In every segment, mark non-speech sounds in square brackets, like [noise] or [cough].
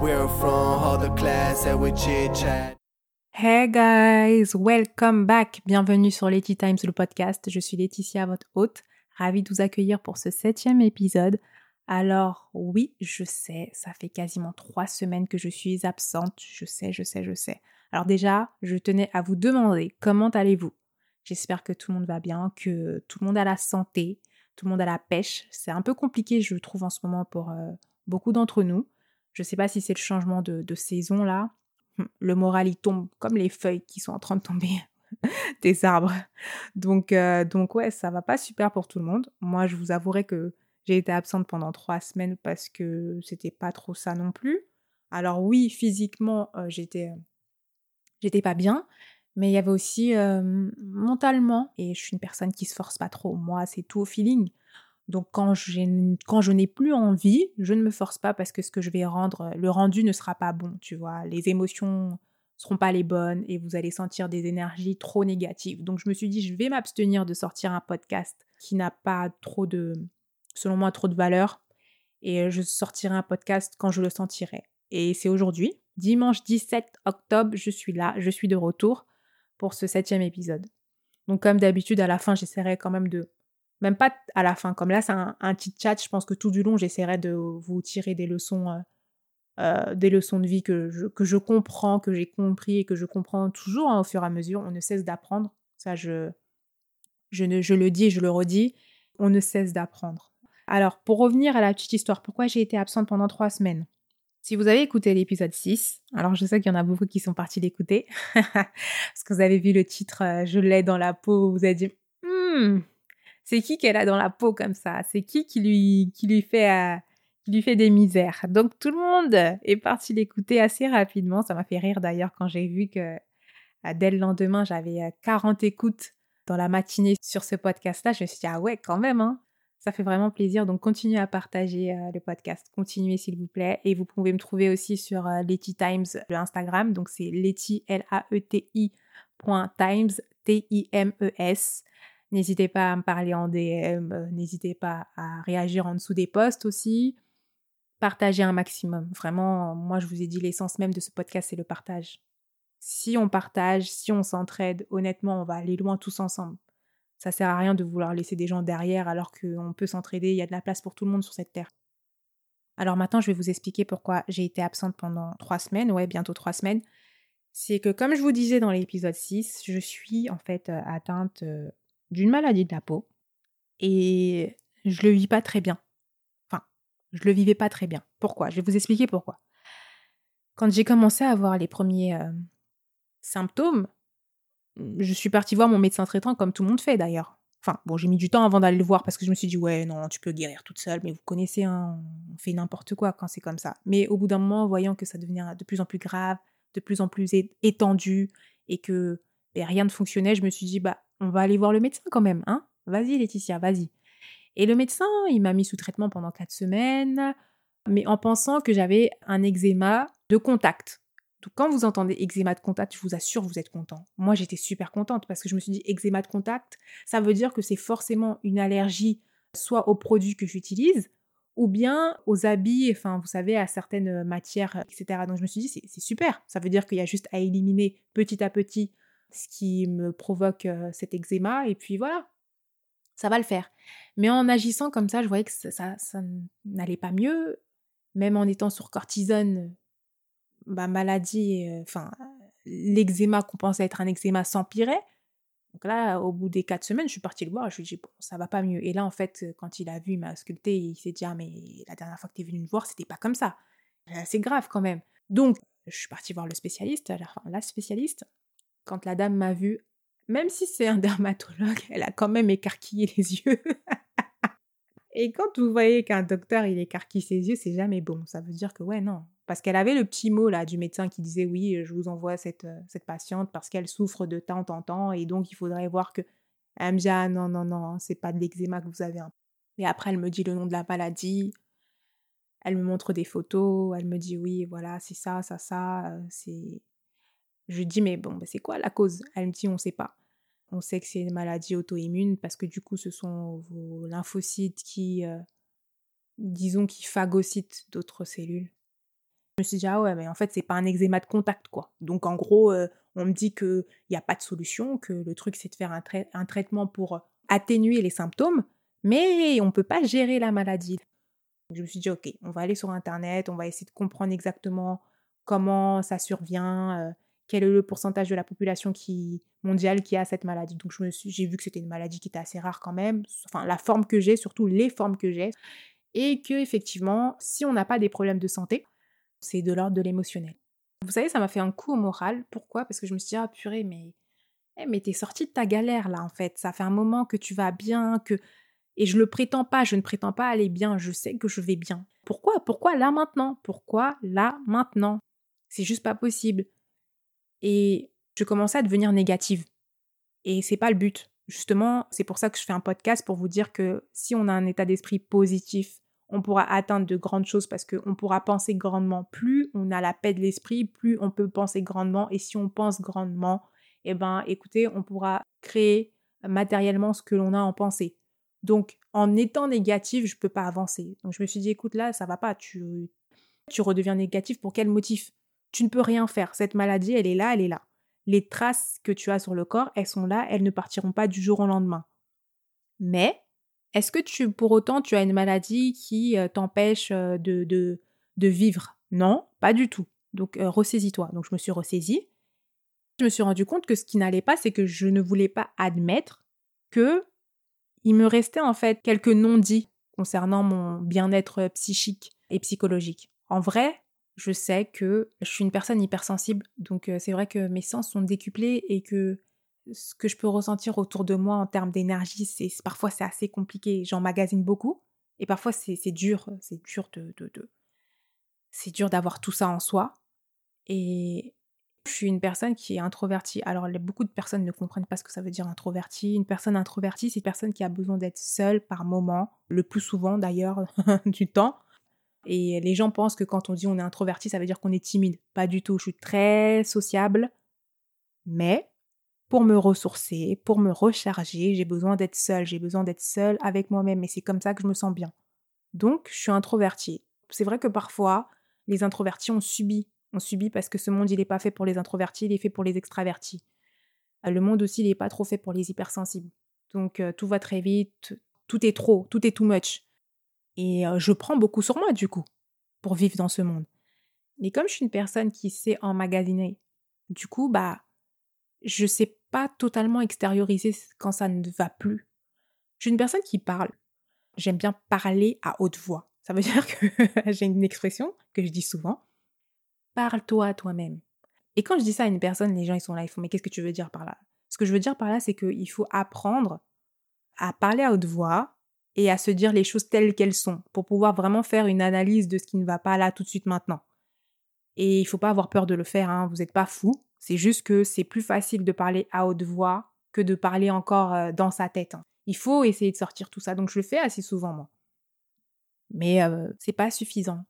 We're from all the class. Hey guys, welcome back. Bienvenue sur Letty Times, le podcast. Je suis Laetitia, votre hôte. Ravie de vous accueillir pour ce septième épisode. Alors oui, je sais, ça fait quasiment trois semaines que je suis absente. Je sais, je sais, je sais. Alors déjà, je tenais à vous demander comment allez-vous? J'espère que tout le monde va bien, que tout le monde a la santé, tout le monde a la pêche. C'est un peu compliqué, je trouve, en ce moment pour euh, beaucoup d'entre nous. Je ne sais pas si c'est le changement de, saison là. Hum, le moral, il tombe comme les feuilles qui sont en train de tomber [laughs] des arbres. Donc, euh, donc ouais, ça va pas super pour tout le monde. Moi, je vous avouerai que j'ai été absente pendant trois semaines parce que c'était pas trop ça non plus. Alors oui, physiquement, euh, j'étais, j'étais pas bien, mais il y avait aussi mentalement, et je suis une personne qui se force pas trop. Moi, c'est tout au feeling. Donc quand, quand je n'ai plus envie, je ne me force pas parce que ce que je vais rendre, le rendu ne sera pas bon, tu vois. Les émotions seront pas les bonnes et vous allez sentir des énergies trop négatives. Donc je me suis dit, je vais m'abstenir de sortir un podcast qui n'a pas trop de, selon moi, trop de valeur. Et je sortirai un podcast quand je le sentirai. Et c'est aujourd'hui, dimanche 17 octobre, je suis là, je suis de retour pour ce septième épisode. Donc comme d'habitude, à la fin, j'essaierai quand même de même pas à la fin, comme là c'est un, petit chat, je pense que tout du long j'essaierai de vous tirer des leçons, euh, euh, des leçons de vie que je, que je comprends, que j'ai compris et que je comprends toujours hein, au fur et à mesure. On ne cesse d'apprendre. Ça, je, je, ne, je le dis et je le redis. On ne cesse d'apprendre. Alors, pour revenir à la petite histoire, pourquoi j'ai été absente pendant trois semaines? Si vous avez écouté l'épisode 6, alors je sais qu'il y en a beaucoup qui sont partis l'écouter, [laughs] parce que vous avez vu le titre euh, Je l'ai dans la peau, vous avez dit hmm, c'est qui qu'elle a dans la peau comme ça? C'est qui qui lui, qui lui fait, euh, qui lui fait des misères? Donc tout le monde est parti l'écouter assez rapidement. Ça m'a fait rire d'ailleurs quand j'ai vu que euh, dès le lendemain, j'avais 40 euh, écoutes dans la matinée sur ce podcast-là. Je me suis dit, ah ouais, quand même, hein ça fait vraiment plaisir. Donc, continuez à partager le podcast. Continuez, s'il vous plaît. Et vous pouvez me trouver aussi sur Letty Times, le Instagram. Donc, c'est Letty, L-A-E-T-I, Times, T-I-M-E-S. N'hésitez pas à me parler en DM, euh, n'hésitez pas à réagir en dessous des posts aussi. Partagez un maximum. Vraiment, moi je vous ai dit l'essence même de ce podcast, c'est le partage. Si on partage, si on s'entraide, honnêtement, on va aller loin tous ensemble. Ça sert à rien de vouloir laisser des gens derrière alors qu'on peut s'entraider, il y a de la place pour tout le monde sur cette terre. Alors maintenant, je vais vous expliquer pourquoi j'ai été absente pendant trois semaines, ouais, bientôt trois semaines. C'est que comme je vous disais dans l'épisode 6, je suis en fait euh, atteinte euh, d'une maladie de la peau et je le vis pas très bien. Enfin, je le vivais pas très bien. Pourquoi? Je vais vous expliquer pourquoi. Quand j'ai commencé à avoir les premiers euh, symptômes, je suis partie voir mon médecin traitant comme tout le monde fait d'ailleurs. Enfin, bon, j'ai mis du temps avant d'aller le voir parce que je me suis dit, ouais, non, tu peux guérir toute seule, mais vous connaissez, hein, on fait n'importe quoi quand c'est comme ça. Mais au bout d'un moment, voyant que ça devenait de plus en plus grave, de plus en plus étendu et que ben, rien ne fonctionnait, je me suis dit, bah, on va aller voir le médecin quand même, hein Vas-y Laetitia, vas-y. Et le médecin, il m'a mis sous traitement pendant quatre semaines, mais en pensant que j'avais un eczéma de contact. Donc quand vous entendez eczéma de contact, je vous assure, vous êtes content. Moi, j'étais super contente parce que je me suis dit eczéma de contact, ça veut dire que c'est forcément une allergie soit aux produits que j'utilise ou bien aux habits, enfin, vous savez, à certaines matières, etc. Donc je me suis dit, c'est super. Ça veut dire qu'il y a juste à éliminer petit à petit ce qui me provoque cet eczéma, et puis voilà, ça va le faire. Mais en agissant comme ça, je voyais que ça, ça, n'allait pas mieux, même en étant sur cortisone, ma maladie, enfin, l'eczéma qu'on pensait être un eczéma s'empirait. Donc là, au bout des quatre semaines, je suis partie le voir, je lui ai dit, bon, ça va pas mieux. Et là, en fait, quand il a vu, m'a sculpté, il s'est dit, ah, mais la dernière fois que tu es venu me voir, c'était pas comme ça. C'est grave quand même. Donc, je suis partie voir le spécialiste, la spécialiste, quand la dame m'a vue, même si c'est un [laughs] dermatologue, elle a quand même écarquillé les yeux. [laughs] Et quand vous voyez qu'un docteur, il écarquille ses yeux, c'est jamais bon. Ça veut dire que, ouais, non. Parce qu'elle avait le petit mot là du médecin qui disait oui, je vous envoie cette, euh, cette patiente parce qu'elle souffre de temps en temps et donc il faudrait voir que. Elle me dit ah non, non, non, c'est pas de l'eczéma que vous avez. Et après, elle me dit le nom de la maladie. Elle me montre des photos. Elle me dit oui, voilà, c'est ça, ça, ça. Euh, c'est je dis, mais bon, bah, c'est quoi la cause? Elle me dit, on ne sait pas. On sait que c'est une maladie auto-immune parce que du coup, ce sont vos lymphocytes qui, euh, disons, qui phagocytent d'autres cellules. Je me suis dit, ah ouais, mais en fait, c'est pas un eczéma de contact, quoi. Donc, en gros, euh, on me dit qu'il n'y a pas de solution, que le truc, c'est de faire un, traitement pour atténuer les symptômes, mais on ne peut pas gérer la maladie. Je me suis dit, ok, on va aller sur Internet, on va essayer de comprendre exactement comment ça survient, euh, quel est le pourcentage de la population mondiale qui a cette maladie. Donc, j'ai vu que c'était une maladie qui était assez rare quand même, enfin, la forme que j'ai, surtout les formes que j'ai, et que effectivement, si on n'a pas des problèmes de santé, c'est de l'ordre de l'émotionnel. Vous savez, ça m'a fait un coup au moral. Pourquoi? Parce que je me suis dit, ah purée, mais, eh, mais t'es sorti de ta galère là, en fait. Ça fait un moment que tu vas bien, que. Et je le prétends pas, je ne prétends pas aller bien, je sais que je vais bien. Pourquoi? Pourquoi là maintenant? Pourquoi là maintenant? C'est juste pas possible. Et je commençais à devenir négative. Et c'est pas le but. Justement, c'est pour ça que je fais un podcast pour vous dire que si on a un état d'esprit positif, on pourra atteindre de grandes choses parce qu'on pourra penser grandement. Plus on a la paix de l'esprit, plus on peut penser grandement. Et si on pense grandement, eh ben, écoutez, on pourra créer matériellement ce que l'on a en pensée. Donc, en étant négatif, je ne peux pas avancer. Donc, je me suis dit, écoute, là, ça va pas. Tu, tu redeviens négatif pour quel motif? Tu ne peux rien faire. Cette maladie, elle est là, elle est là. Les traces que tu as sur le corps, elles sont là, elles ne partiront pas du jour au lendemain. Mais est-ce que tu, pour autant, tu as une maladie qui euh, t'empêche euh, de, de, de, vivre? Non, pas du tout. Donc, euh, ressaisis-toi. Donc, je me suis ressaisie. Je me suis rendu compte que ce qui n'allait pas, c'est que je ne voulais pas admettre que il me restait en fait quelques non-dits concernant mon bien-être psychique et psychologique. En vrai, je sais que je suis une personne hypersensible, donc c'est vrai que mes sens sont décuplés et que ce que je peux ressentir autour de moi en termes d'énergie, c'est parfois c'est assez compliqué. J'emmagasine beaucoup et parfois c'est dur, c'est dur de, de, c'est dur d'avoir tout ça en soi. Et je suis une personne qui est introvertie. Alors beaucoup de personnes ne comprennent pas ce que ça veut dire introvertie. Une personne introvertie, c'est une personne qui a besoin d'être seule par moment, le plus souvent d'ailleurs [laughs] du temps. Et les gens pensent que quand on dit on est introverti, ça veut dire qu'on est timide. Pas du tout. Je suis très sociable, mais pour me ressourcer, pour me recharger, j'ai besoin d'être seule, j'ai besoin d'être seule avec moi-même et c'est comme ça que je me sens bien. Donc, je suis introvertie. C'est vrai que parfois, les introvertis ont subi, on subit parce que ce monde, il n'est pas fait pour les introvertis, il est fait pour les extravertis. Euh, le monde aussi, il n'est pas trop fait pour les hypersensibles. Donc, euh, tout va très vite, tout est trop, tout est too much. Et je prends beaucoup sur moi, du coup, pour vivre dans ce monde. Mais comme je suis une personne qui sait emmagasiner, du coup, bah, je sais pas totalement extérioriser quand ça ne va plus. Je suis une personne qui parle. J'aime bien parler à haute voix. Ça veut [laughs] dire que j'ai une expression que je dis souvent. Parle-toi à toi-même. Et quand je dis ça à une personne, les gens ils sont là, ils font mais qu'est-ce que tu veux dire par là? Ce que je veux dire par là, c'est qu'il faut apprendre à parler à haute voix et à se dire les choses telles qu'elles sont pour pouvoir vraiment faire une analyse de ce qui ne va pas là tout de suite maintenant. Et il faut pas avoir peur de le faire, hein, vous n'êtes pas fou. C'est juste que c'est plus facile de parler à haute voix que de parler encore euh, dans sa tête. Hein. Il faut essayer de sortir tout ça. Donc je le fais assez souvent, moi. Mais euh, c'est pas suffisant.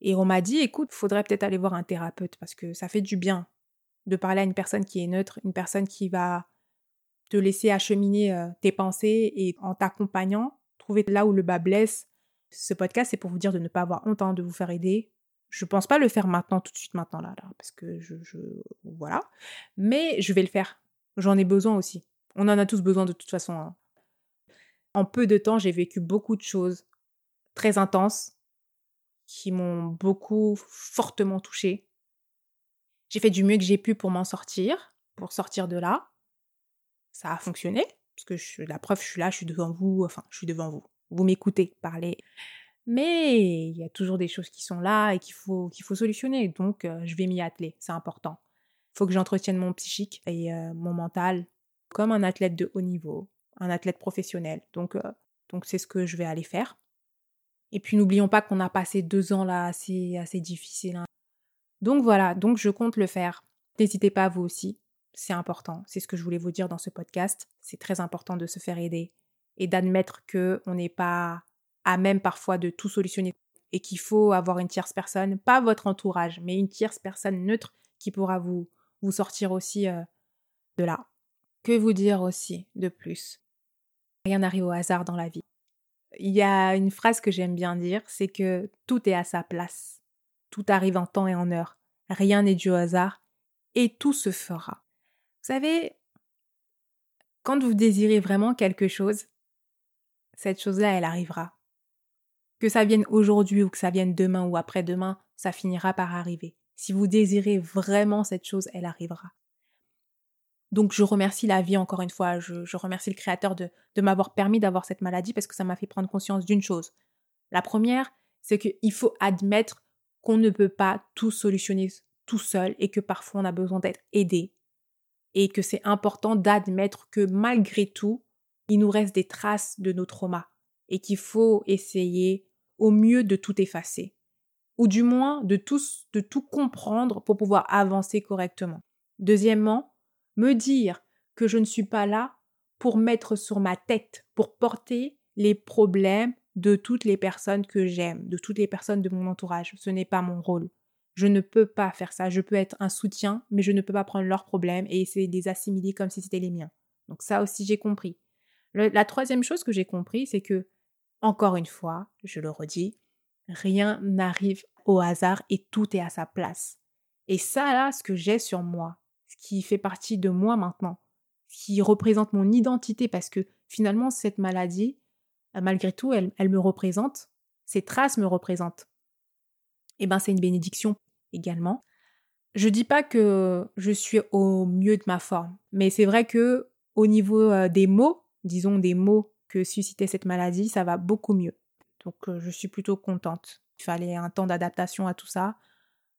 Et on m'a dit, écoute, faudrait peut-être aller voir un thérapeute parce que ça fait du bien de parler à une personne qui est neutre, une personne qui va te laisser acheminer euh, tes pensées et en t'accompagnant, trouver là où le bas blesse. Ce podcast, c'est pour vous dire de ne pas avoir honte hein, de vous faire aider, je pense pas le faire maintenant, tout de suite maintenant, là, là parce que je, Voilà. Mais je vais le faire. J'en ai besoin aussi. On en a tous besoin de toute façon. Hein. En peu de temps, j'ai vécu beaucoup de choses très intenses qui m'ont beaucoup fortement touchée. J'ai fait du mieux que j'ai pu pour m'en sortir, pour sortir de là. Ça a fonctionné, parce que je, la preuve, je suis là, je suis devant vous, enfin, je suis devant vous. Vous m'écoutez parler. Mais il y a toujours des choses qui sont là et qu'il faut, qu'il faut solutionner. Donc, euh, je vais m'y atteler. C'est important. Il faut que j'entretienne mon psychique et euh, mon mental comme un athlète de haut niveau, un athlète professionnel. Donc, euh, donc c'est ce que je vais aller faire. Et puis, n'oublions pas qu'on a passé deux ans là assez, assez difficiles. Hein. Donc voilà, donc je compte le faire. N'hésitez pas vous aussi. C'est important. C'est ce que je voulais vous dire dans ce podcast. C'est très important de se faire aider et d'admettre que on n'est pas à même parfois de tout solutionner et qu'il faut avoir une tierce personne, pas votre entourage, mais une tierce personne neutre qui pourra vous, vous sortir aussi euh, de là. Que vous dire aussi de plus? Rien n'arrive au hasard dans la vie. Il y a une phrase que j'aime bien dire, c'est que tout est à sa place. Tout arrive en temps et en heure. Rien n'est dû au hasard. Et tout se fera. Savez, quand vous désirez vraiment quelque chose, cette chose-là, elle arrivera. Que ça vienne aujourd'hui ou que ça vienne demain ou après-demain, ça finira par arriver. Si vous désirez vraiment cette chose, elle arrivera. Donc je remercie la vie encore une fois, je, remercie le Créateur de, de m'avoir permis d'avoir cette maladie parce que ça m'a fait prendre conscience d'une chose. La première, c'est qu'il faut admettre qu'on ne peut pas tout solutionner tout seul et que parfois on a besoin d'être aidé et que c'est important d'admettre que malgré tout, il nous reste des traces de nos traumas et qu'il faut essayer au mieux de tout effacer ou du moins de tout, comprendre pour pouvoir avancer correctement. Deuxièmement, me dire que je ne suis pas là pour mettre sur ma tête, pour porter les problèmes de toutes les personnes que j'aime, de toutes les personnes de mon entourage. Ce n'est pas mon rôle. Je ne peux pas faire ça. Je peux être un soutien, mais je ne peux pas prendre leurs problèmes et essayer de les assimiler comme si c'était les miens. Donc ça aussi, j'ai compris. la troisième chose que j'ai compris, c'est que, encore une fois, je le redis, rien n'arrive au hasard et tout est à sa place. Et ça, là, ce que j'ai sur moi, ce qui fait partie de moi maintenant, ce qui représente mon identité, parce que finalement, cette maladie, malgré tout, elle, elle me représente, ces traces me représentent. Eh ben, c'est une bénédiction également. Je dis pas que je suis au mieux de ma forme, mais c'est vrai que au niveau euh, des mots, disons des mots que suscitait cette maladie, ça va beaucoup mieux. Donc euh, je suis plutôt contente. Il fallait un temps d'adaptation à tout ça.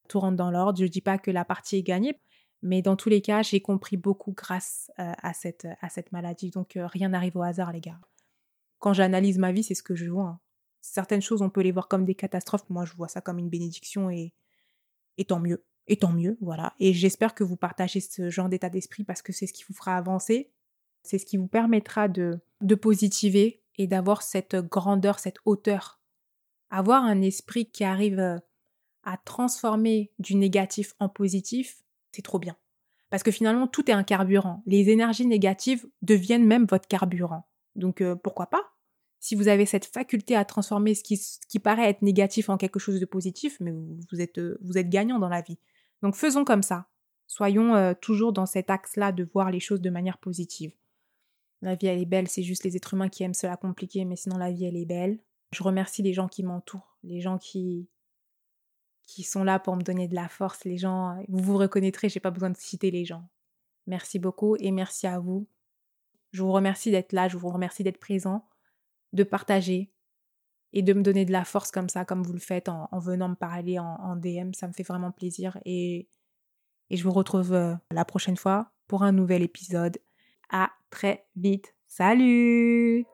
Tout rentre dans l'ordre. Je dis pas que la partie est gagnée, mais dans tous les cas, j'ai compris beaucoup grâce euh, à, cette, à cette maladie. Donc rien n'arrive au hasard, les gars. Quand j'analyse ma vie, c'est ce que je vois. Hein. Certaines choses, on peut les voir comme des catastrophes. Moi, je vois ça comme une bénédiction et et tant mieux. Et tant mieux, voilà. Et j'espère que vous partagez ce genre d'état d'esprit parce que c'est ce qui vous fera avancer. C'est ce qui vous permettra de, de positiver et d'avoir cette grandeur, cette hauteur. Avoir un esprit qui arrive euh, à transformer du négatif en positif, c'est trop bien. Parce que finalement, tout est un carburant. Les énergies négatives deviennent même votre carburant. Donc euh, pourquoi pas? Si vous avez cette faculté à transformer ce qui, paraît être négatif en quelque chose de positif, mais vous êtes, euh, êtes gagnant dans la vie. Donc faisons comme ça. Soyons euh, toujours dans cet axe-là de voir les choses de manière positive. La vie, elle est belle, c'est juste les êtres humains qui aiment cela compliqué, mais sinon la vie, elle est belle. Je remercie les gens qui m'entourent, les gens qui, qui sont là pour me donner de la force, les gens, vous vous reconnaîtrez, j'ai pas besoin de citer les gens. Merci beaucoup et merci à vous. Je vous remercie d'être là, je vous remercie d'être présent de partager et de me donner de la force comme ça, comme vous le faites en, venant me parler en, DM. Ça me fait vraiment plaisir et, et je vous retrouve euh, la prochaine fois pour un nouvel épisode. À très vite. Salut